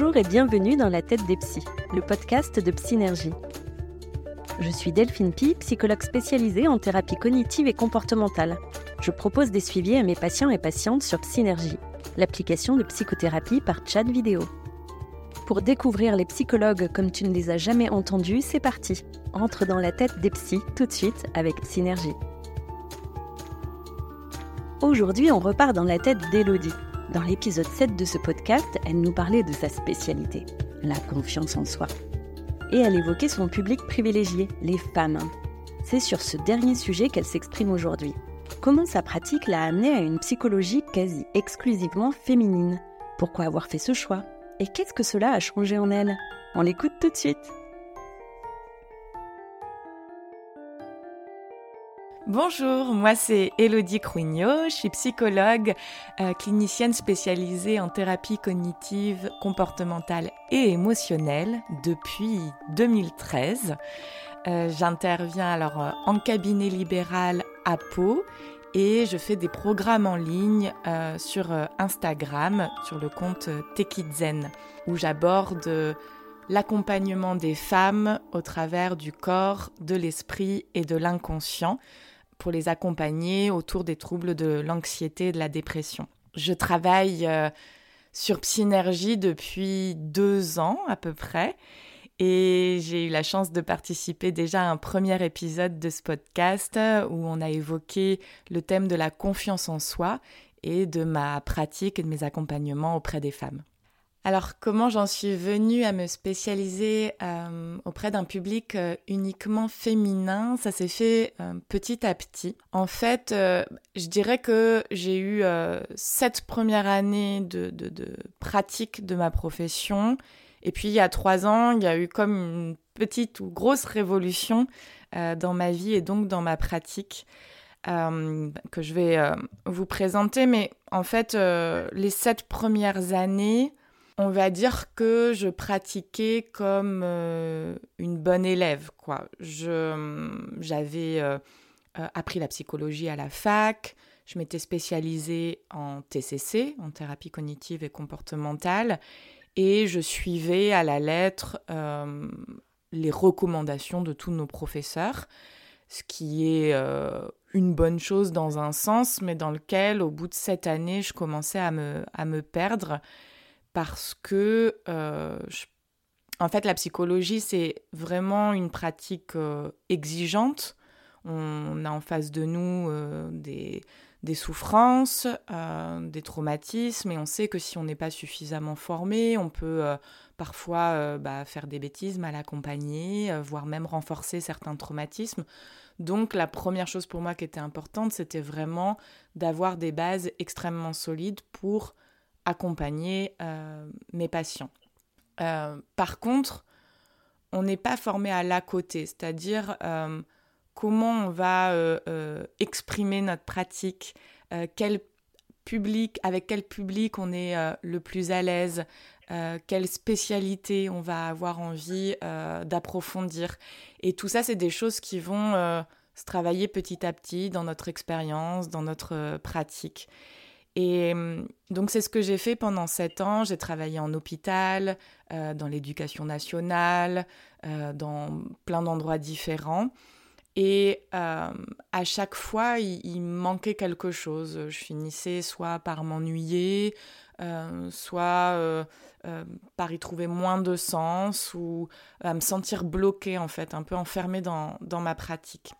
Bonjour et bienvenue dans La tête des psys, le podcast de Psynergie. Je suis Delphine Pi, psychologue spécialisée en thérapie cognitive et comportementale. Je propose des suivis à mes patients et patientes sur Psynergie, l'application de psychothérapie par chat vidéo. Pour découvrir les psychologues comme tu ne les as jamais entendus, c'est parti. Entre dans la tête des psys tout de suite avec Synergie. Aujourd'hui, on repart dans la tête d'Elodie. Dans l'épisode 7 de ce podcast, elle nous parlait de sa spécialité, la confiance en soi. Et elle évoquait son public privilégié, les femmes. C'est sur ce dernier sujet qu'elle s'exprime aujourd'hui. Comment sa pratique l'a amenée à une psychologie quasi exclusivement féminine? Pourquoi avoir fait ce choix? Et qu'est-ce que cela a changé en elle? On l'écoute tout de suite. Bonjour, moi c'est Elodie Cruignot, je suis psychologue, euh, clinicienne spécialisée en thérapie cognitive, comportementale et émotionnelle depuis 2013. Euh, j'interviens alors euh, en cabinet libéral à Pau et je fais des programmes en ligne sur Instagram, sur le compte Tekidzen, où j'aborde l'accompagnement des femmes au travers du corps, de l'esprit et de l'inconscient pour les accompagner autour des troubles de l'anxiété et de la dépression. Je travaille euh, sur Psynergie depuis deux ans à peu près et j'ai eu la chance de participer déjà à un premier épisode de ce podcast où on a évoqué le thème de la confiance en soi et de ma pratique et de mes accompagnements auprès des femmes. Alors comment j'en suis venue à me spécialiser euh, auprès d'un public euh, uniquement féminin? Ça s'est fait euh, petit à petit. En fait, je dirais que j'ai eu sept premières années de, de, pratique de ma profession. Et puis il y a trois ans, il y a eu comme une petite ou grosse révolution dans ma vie et donc dans ma pratique. que je vais vous présenter. Mais en fait, les sept premières années, on va dire que je pratiquais comme euh, une bonne élève, quoi. j'avais euh, euh, appris la psychologie à la fac, je m'étais spécialisée en TCC, en thérapie cognitive et comportementale, et je suivais à la lettre les recommandations de tous nos professeurs, ce qui est une bonne chose dans un sens, mais dans lequel, au bout de cette année, je commençais à me, à me perdre parce que, euh, en fait, la psychologie, c'est vraiment une pratique euh, exigeante. On a en face de nous euh, des, des, souffrances, des traumatismes, et on sait que si on n'est pas suffisamment formé, on peut parfois bah, faire des bêtises, mal accompagner, voire même renforcer certains traumatismes. Donc la première chose pour moi qui était importante, c'était vraiment d'avoir des bases extrêmement solides pour accompagner euh, mes patients. Euh, par contre, on n'est pas formé à la côté, c'est-à-dire euh, comment on va exprimer notre pratique, quel public, avec quel public on est le plus à l'aise, quelle spécialité on va avoir envie d'approfondir. Et tout ça, c'est des choses qui vont se travailler petit à petit dans notre expérience, dans notre pratique. Et hum, donc c'est ce que j'ai fait pendant sept ans. J'ai travaillé en hôpital, euh, dans l'éducation nationale, euh, dans plein d'endroits différents. Et euh, à chaque fois, il, manquait quelque chose. Je finissais soit par m'ennuyer, soit par y trouver moins de sens ou à me sentir bloquée en fait, un peu enfermée dans, dans ma pratique.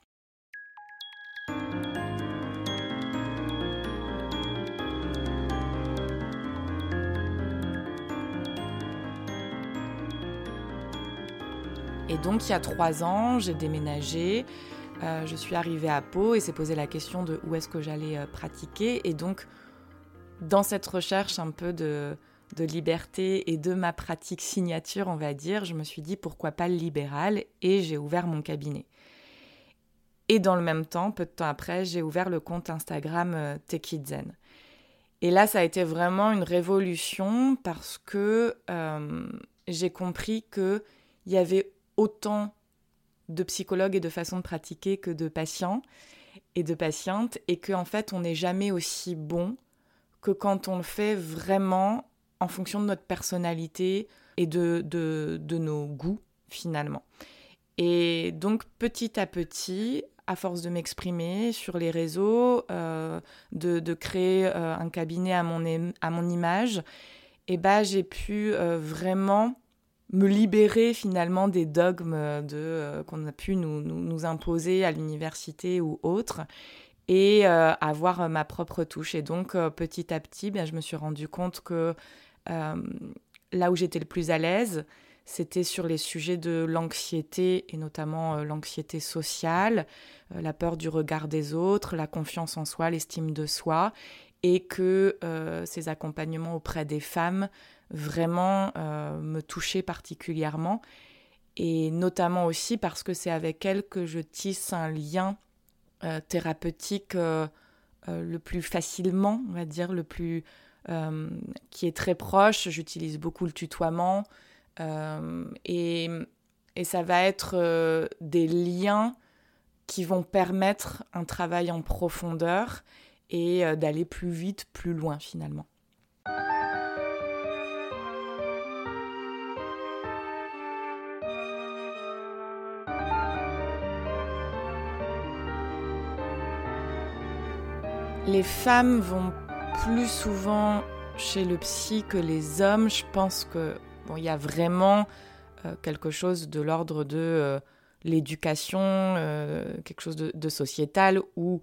Et donc, il y a trois ans, j'ai déménagé. Euh, je suis arrivée à Pau et s'est posé la question de où est-ce que j'allais euh, pratiquer. Et donc, dans cette recherche un peu de, liberté et de ma pratique signature, on va dire, je me suis dit pourquoi pas le libéral et j'ai ouvert mon cabinet. Et dans le même temps, peu de temps après, j'ai ouvert le compte Instagram euh. Et là, ça a été vraiment une révolution parce que euh, j'ai compris qu'il y avait autant de psychologues et de façons de pratiquer que de patients et de patientes, et qu'en fait, on n'est jamais aussi bon que quand on le fait vraiment en fonction de notre personnalité et de, de, nos goûts finalement. Et donc petit à petit, à force de m'exprimer sur les réseaux, euh, de, créer euh, un cabinet à mon, à mon image, et eh ben, j'ai pu euh, vraiment me libérer finalement des dogmes de, qu'on a pu nous, imposer à l'université ou autre et avoir ma propre touche. Et donc petit à petit, bien, je me suis rendu compte que là où j'étais le plus à l'aise, c'était sur les sujets de l'anxiété et notamment euh, l'anxiété sociale, euh, la peur du regard des autres, la confiance en soi, l'estime de soi, et que euh, ces accompagnements auprès des femmes vraiment me touchaient particulièrement, et notamment aussi parce que c'est avec elles que je tisse un lien thérapeutique le plus facilement, on va dire, le plus qui est très proche. J'utilise beaucoup le tutoiement. Euh, et, et, ça va être euh, des liens qui vont permettre un travail en profondeur et euh, d'aller plus vite, plus loin finalement. Les femmes vont plus souvent chez le psy que les hommes. Je pense que il y a vraiment euh, quelque chose de l'ordre de euh, l'éducation, euh, quelque chose de, sociétal où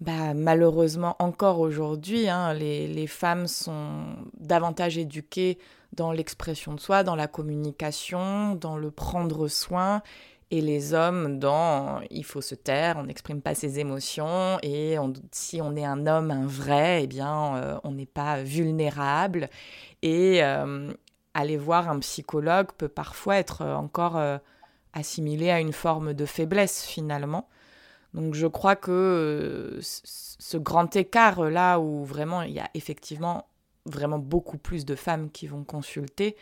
bah, malheureusement encore aujourd'hui, hein, les, femmes sont davantage éduquées dans l'expression de soi, dans la communication, dans le prendre soin, et les hommes dans il faut se taire, on n'exprime pas ses émotions, et si on est un homme, un vrai, eh bien on n'est pas vulnérable. Et, aller voir un psychologue peut parfois être euh, encore euh, assimilé à une forme de faiblesse finalement. Donc je crois que euh, ce grand écart là où vraiment il y a effectivement vraiment beaucoup plus de femmes qui vont consulter,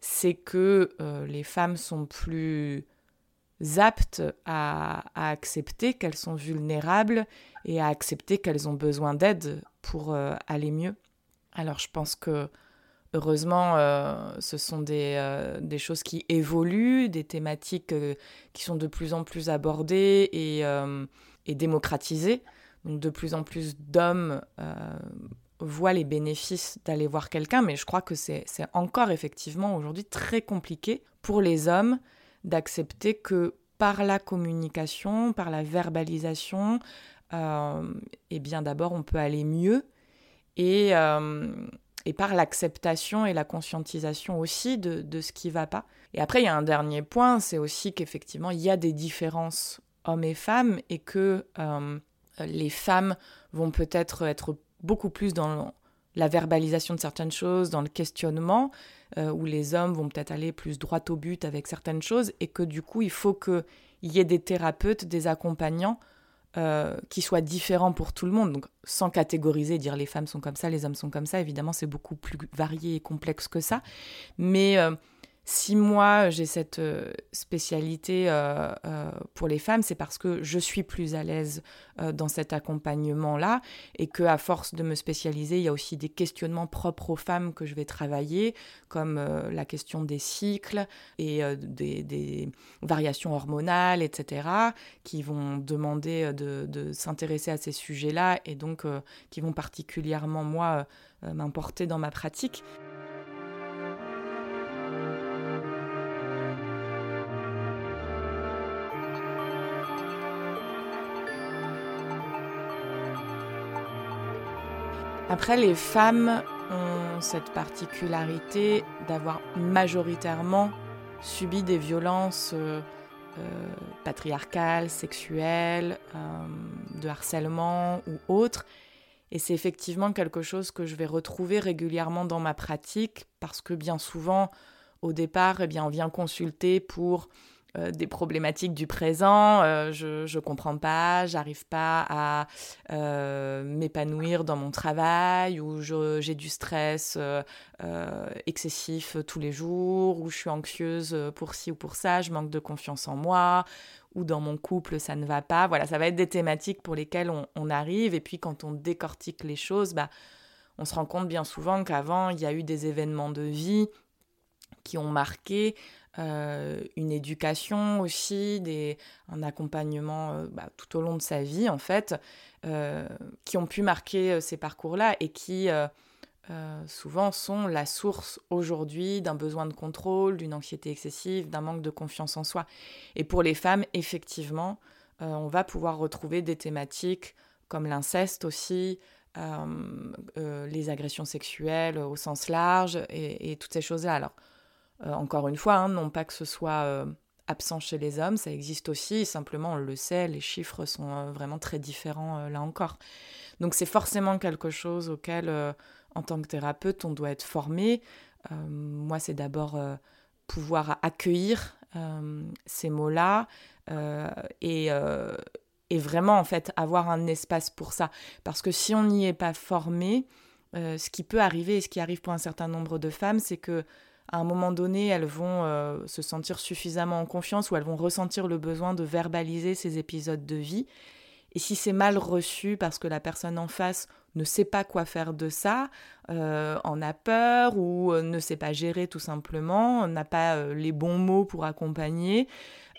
c'est que les femmes sont plus aptes à accepter qu'elles sont vulnérables et à accepter qu'elles ont besoin d'aide pour aller mieux. Alors je pense que Heureusement, euh, ce sont euh, des, choses qui évoluent, des thématiques euh, qui sont de plus en plus abordées et, démocratisées. Donc de plus en plus d'hommes voient les bénéfices d'aller voir quelqu'un, mais je crois que c'est encore effectivement aujourd'hui très compliqué pour les hommes d'accepter que par la communication, par la verbalisation, eh bien d'abord on peut aller mieux et et par l'acceptation et la conscientisation aussi de, ce qui va pas. Et après, il y a un dernier point, c'est aussi qu'effectivement, il y a des différences hommes et femmes et que euh, les femmes vont peut-être être beaucoup plus dans la verbalisation de certaines choses, dans le questionnement, euh, où les hommes vont peut-être aller plus droit au but avec certaines choses, et que du coup, il faut qu'il y ait des thérapeutes, des accompagnants euh, qui soit différent pour tout le monde. Donc, sans catégoriser, dire les femmes sont comme ça, les hommes sont comme ça, évidemment, c'est beaucoup plus varié et complexe que ça. Mais euh, si moi j'ai cette euh, spécialité euh, euh, pour les femmes, c'est parce que je suis plus à l'aise dans cet accompagnement-là et que à force de me spécialiser, il y a aussi des questionnements propres aux femmes que je vais travailler, comme la question des cycles et des, variations hormonales, etc., qui vont demander de, de s'intéresser à ces sujets-là et donc qui vont particulièrement, moi, m'importer dans ma pratique. Après, les femmes ont cette particularité d'avoir majoritairement subi des violences euh, euh, patriarcales, sexuelles, euh, de harcèlement ou autres. Et c'est effectivement quelque chose que je vais retrouver régulièrement dans ma pratique parce que bien souvent, au départ, eh bien, on vient consulter pour euh, des problématiques du présent, euh, je ne comprends pas, j'arrive pas à euh, m'épanouir dans mon travail, ou j'ai du stress excessif tous les jours, ou je suis anxieuse pour ci ou pour ça, je manque de confiance en moi, ou dans mon couple ça ne va pas. Voilà, ça va être des thématiques pour lesquelles on, arrive, et puis quand on décortique les choses, bah, on se rend compte bien souvent qu'avant, il y a eu des événements de vie qui ont marqué euh, une éducation aussi, des, un accompagnement euh, bah, tout au long de sa vie, en fait, euh, qui ont pu marquer ces parcours-là et qui souvent sont la source aujourd'hui d'un besoin de contrôle, d'une anxiété excessive, d'un manque de confiance en soi. Et pour les femmes, effectivement, on va pouvoir retrouver des thématiques comme l'inceste aussi, les agressions sexuelles au sens large et, et toutes ces choses-là. Alors, euh, encore une fois, hein, non pas que ce soit euh, absent chez les hommes, ça existe aussi, simplement on le sait, les chiffres sont euh, vraiment très différents là encore. Donc c'est forcément quelque chose auquel, en tant que thérapeute, on doit être formé. moi, c'est d'abord pouvoir accueillir ces mots-là et, et, vraiment, en fait, avoir un espace pour ça. Parce que si on n'y est pas formé, ce qui peut arriver et ce qui arrive pour un certain nombre de femmes, c'est que à un moment donné, elles vont euh, se sentir suffisamment en confiance ou elles vont ressentir le besoin de verbaliser ces épisodes de vie. Et si c'est mal reçu parce que la personne en face ne sait pas quoi faire de ça, euh, en a peur ou euh, ne sait pas gérer tout simplement, n'a pas les bons mots pour accompagner,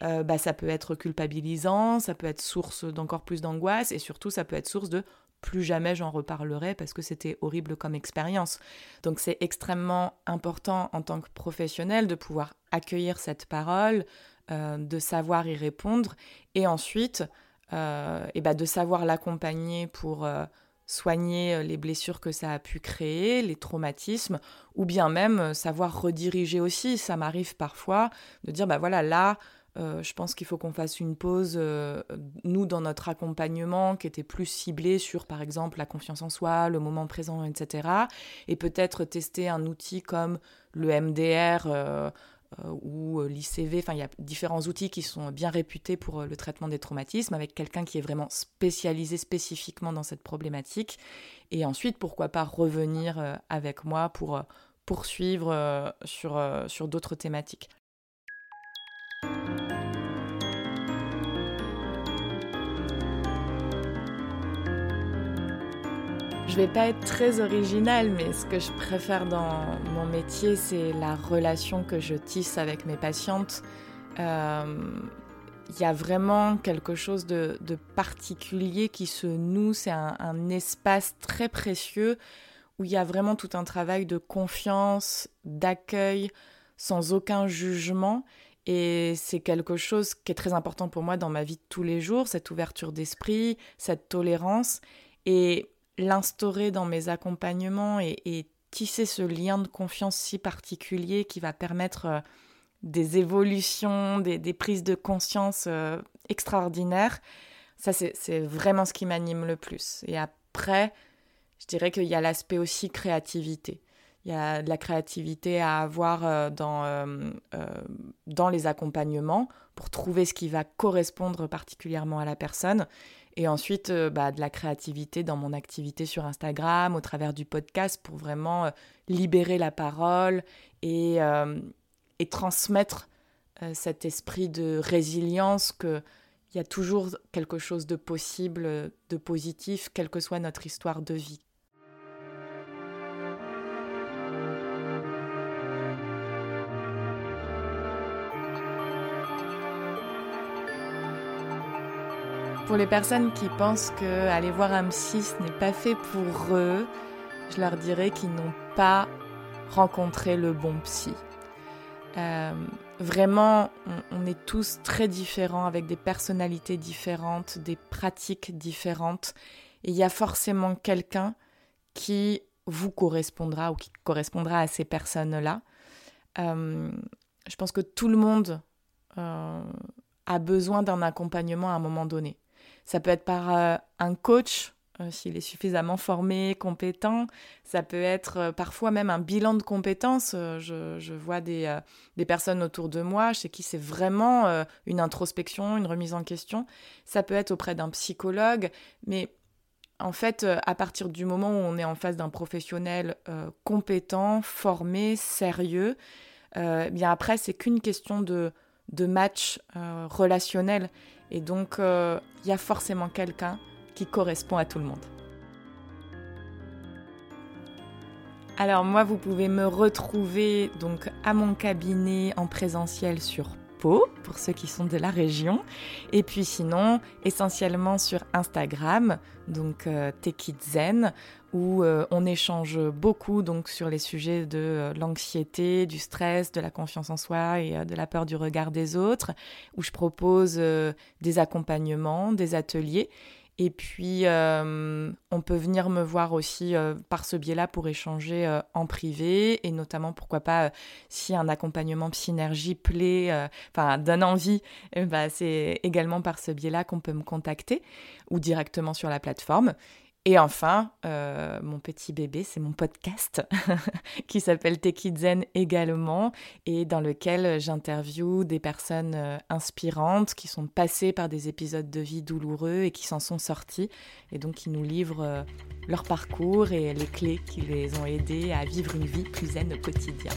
bah, ça peut être culpabilisant, ça peut être source d'encore plus d'angoisse et surtout ça peut être source de plus jamais j'en reparlerai parce que c'était horrible comme expérience. Donc c'est extrêmement important en tant que professionnel de pouvoir accueillir cette parole, euh, de savoir y répondre et ensuite euh, et bah, de savoir l'accompagner pour euh, soigner les blessures que ça a pu créer, les traumatismes, ou bien même savoir rediriger aussi. Ça m'arrive parfois de dire, bah voilà, là, euh, je pense qu'il faut qu'on fasse une pause, euh, nous, dans notre accompagnement, qui était plus ciblé sur, par exemple, la confiance en soi, le moment présent, etc. Et peut-être tester un outil comme le MDR euh, ou l'ICV. Enfin, il y a différents outils qui sont bien réputés pour le traitement des traumatismes, avec quelqu'un qui est vraiment spécialisé spécifiquement dans cette problématique. Et ensuite, pourquoi pas revenir avec moi pour poursuivre sur d'autres thématiques. Je vais pas être très originale, mais ce que je préfère dans mon métier, c'est la relation que je tisse avec mes patientes. Il euh, y a vraiment quelque chose de, particulier qui se noue. C'est un, espace très précieux où il y a vraiment tout un travail de confiance, d'accueil, sans aucun jugement. Et c'est quelque chose qui est très important pour moi dans ma vie de tous les jours, cette ouverture d'esprit, cette tolérance. Et l'instaurer dans mes accompagnements et, tisser ce lien de confiance si particulier qui va permettre euh, des évolutions, des, prises de conscience euh, extraordinaires, ça c'est vraiment ce qui m'anime le plus. Et après, je dirais qu'il y a l'aspect aussi créativité. Il y a de la créativité à avoir euh, dans, dans les accompagnements pour trouver ce qui va correspondre particulièrement à la personne. Et ensuite, euh, bah, de la créativité dans mon activité sur Instagram, au travers du podcast, pour vraiment euh, libérer la parole et, euh, et transmettre cet esprit de résilience qu'il y a toujours quelque chose de possible, de positif, quelle que soit notre histoire de vie. Pour les personnes qui pensent que aller voir un psy ce n'est pas fait pour eux, je leur dirais qu'ils n'ont pas rencontré le bon psy. Euh, vraiment, on, est tous très différents, avec des personnalités différentes, des pratiques différentes. Et il y a forcément quelqu'un qui vous correspondra ou qui correspondra à ces personnes-là. Euh, je pense que tout le monde euh, a besoin d'un accompagnement à un moment donné. Ça peut être par euh, un coach, euh, s'il est suffisamment formé, compétent. Ça peut être euh, parfois même un bilan de compétences. Je, vois des, personnes autour de moi chez qui c'est vraiment une introspection, une remise en question. Ça peut être auprès d'un psychologue, mais en fait, à partir du moment où on est en face d'un professionnel compétent, formé, sérieux, bien après, c'est qu'une question de match relationnel. Et donc, il euh, y a forcément quelqu'un qui correspond à tout le monde. Alors moi, vous pouvez me retrouver donc à mon cabinet en présentiel sur Pau, pour ceux qui sont de la région. Et puis sinon, essentiellement sur Instagram, donc euh, où euh, on échange beaucoup donc sur les sujets de euh, l'anxiété, du stress, de la confiance en soi et euh, de la peur du regard des autres, où je propose des accompagnements, des ateliers et puis, on peut venir me voir aussi par ce biais-là pour échanger en privé et notamment, pourquoi pas, si un accompagnement synergie plaît, enfin, donne envie, eh ben, c'est également par ce biais-là qu'on peut me contacter ou directement sur la plateforme. Et enfin, euh, mon petit bébé, c'est mon podcast qui s'appelle Zen également et dans lequel j'interviewe des personnes euh, inspirantes qui sont passées par des épisodes de vie douloureux et qui s'en sont sorties et donc qui nous livrent euh, leur parcours et les clés qui les ont aidés à vivre une vie plus zen au quotidien.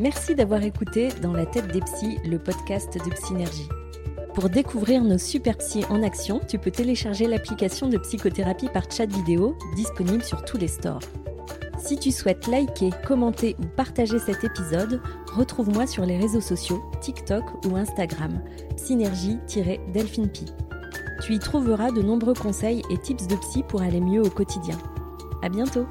Merci d'avoir écouté Dans la tête des psys, le podcast de Psynergie. Pour découvrir nos super psys en action, tu peux télécharger l'application de psychothérapie par chat vidéo disponible sur tous les stores. Si tu souhaites liker, commenter ou partager cet épisode, retrouve-moi sur les réseaux sociaux, TikTok ou Instagram, synergie-delphinepi. Tu y trouveras de nombreux conseils et tips de psy pour aller mieux au quotidien. À bientôt!